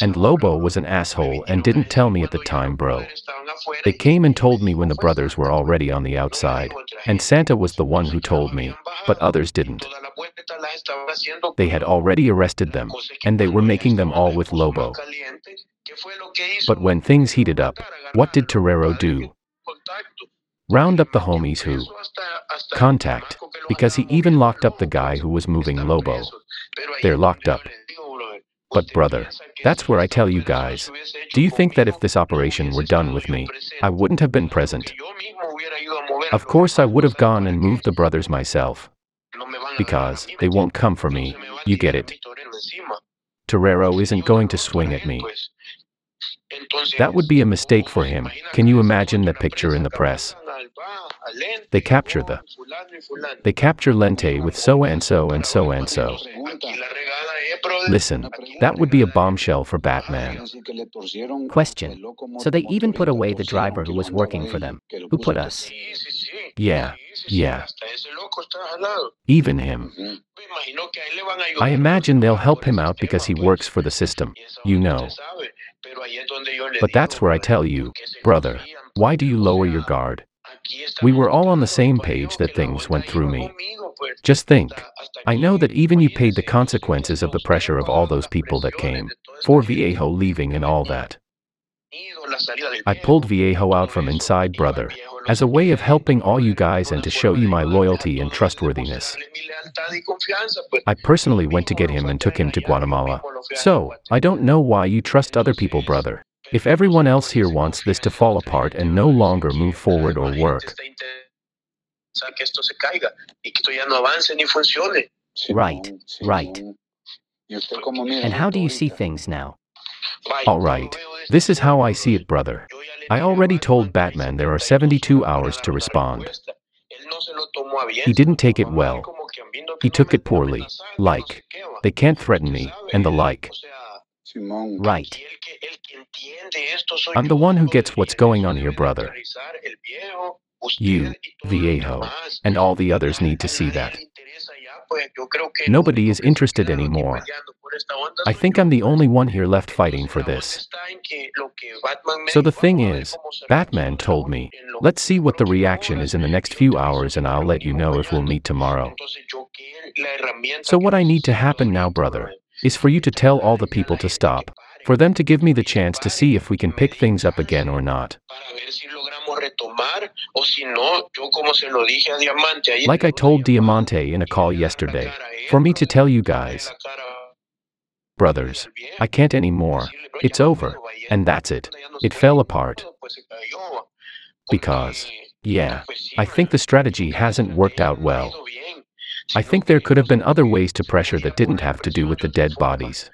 And Lobo was an asshole and didn't tell me at the time, bro. They came and told me when the brothers were already on the outside. And Santa was the one who told me, but others didn't. They had already arrested them, and they were making them all with Lobo. But when things heated up, what did Torero do? Round up the homies who contact, because he even locked up the guy who was moving Lobo. They're locked up. But brother, that's where I tell you guys. Do you think that if this operation were done with me, I wouldn't have been present? Of course I would have gone and moved the brothers myself. Because they won't come for me, you get it. Torero isn't going to swing at me. That would be a mistake for him. Can you imagine that picture in the press? They capture the. They capture Lente with so and so and so and so. Listen, that would be a bombshell for Batman. Question. So they even put away the driver who was working for them. Who put us? Yeah, yeah. Even him. I imagine they'll help him out because he works for the system, you know. But that's where I tell you, brother, why do you lower your guard? We were all on the same page that things went through me. Just think. I know that even you paid the consequences of the pressure of all those people that came. For Viejo leaving and all that. I pulled Viejo out from inside, brother, as a way of helping all you guys and to show you my loyalty and trustworthiness. I personally went to get him and took him to Guatemala. So, I don't know why you trust other people, brother. If everyone else here wants this to fall apart and no longer move forward or work, Right, right. And how do you see things now? all right. This is how I see it, brother. I already told Batman there are 72 hours to respond. He didn't take it well. He took it poorly. Like, they can't threaten me, and the like. Right. I'm the one who gets what's going on here, brother. You, Viejo, and all the others need to see that. Nobody is interested anymore. I think I'm the only one here left fighting for this. So the thing is, Batman told me, let's see what the reaction is in the next few hours and I'll let you know if we'll meet tomorrow. So what I need to happen now, brother, is for you to tell all the people to stop, for them to give me the chance to see if we can pick things up again or not. Like I told Diamante in a call yesterday, for me to tell you guys, brothers, I can't anymore. It's over. And that's it. It fell apart. Because, yeah, I think the strategy hasn't worked out well. I think there could have been other ways to pressure that didn't have to do with the dead bodies.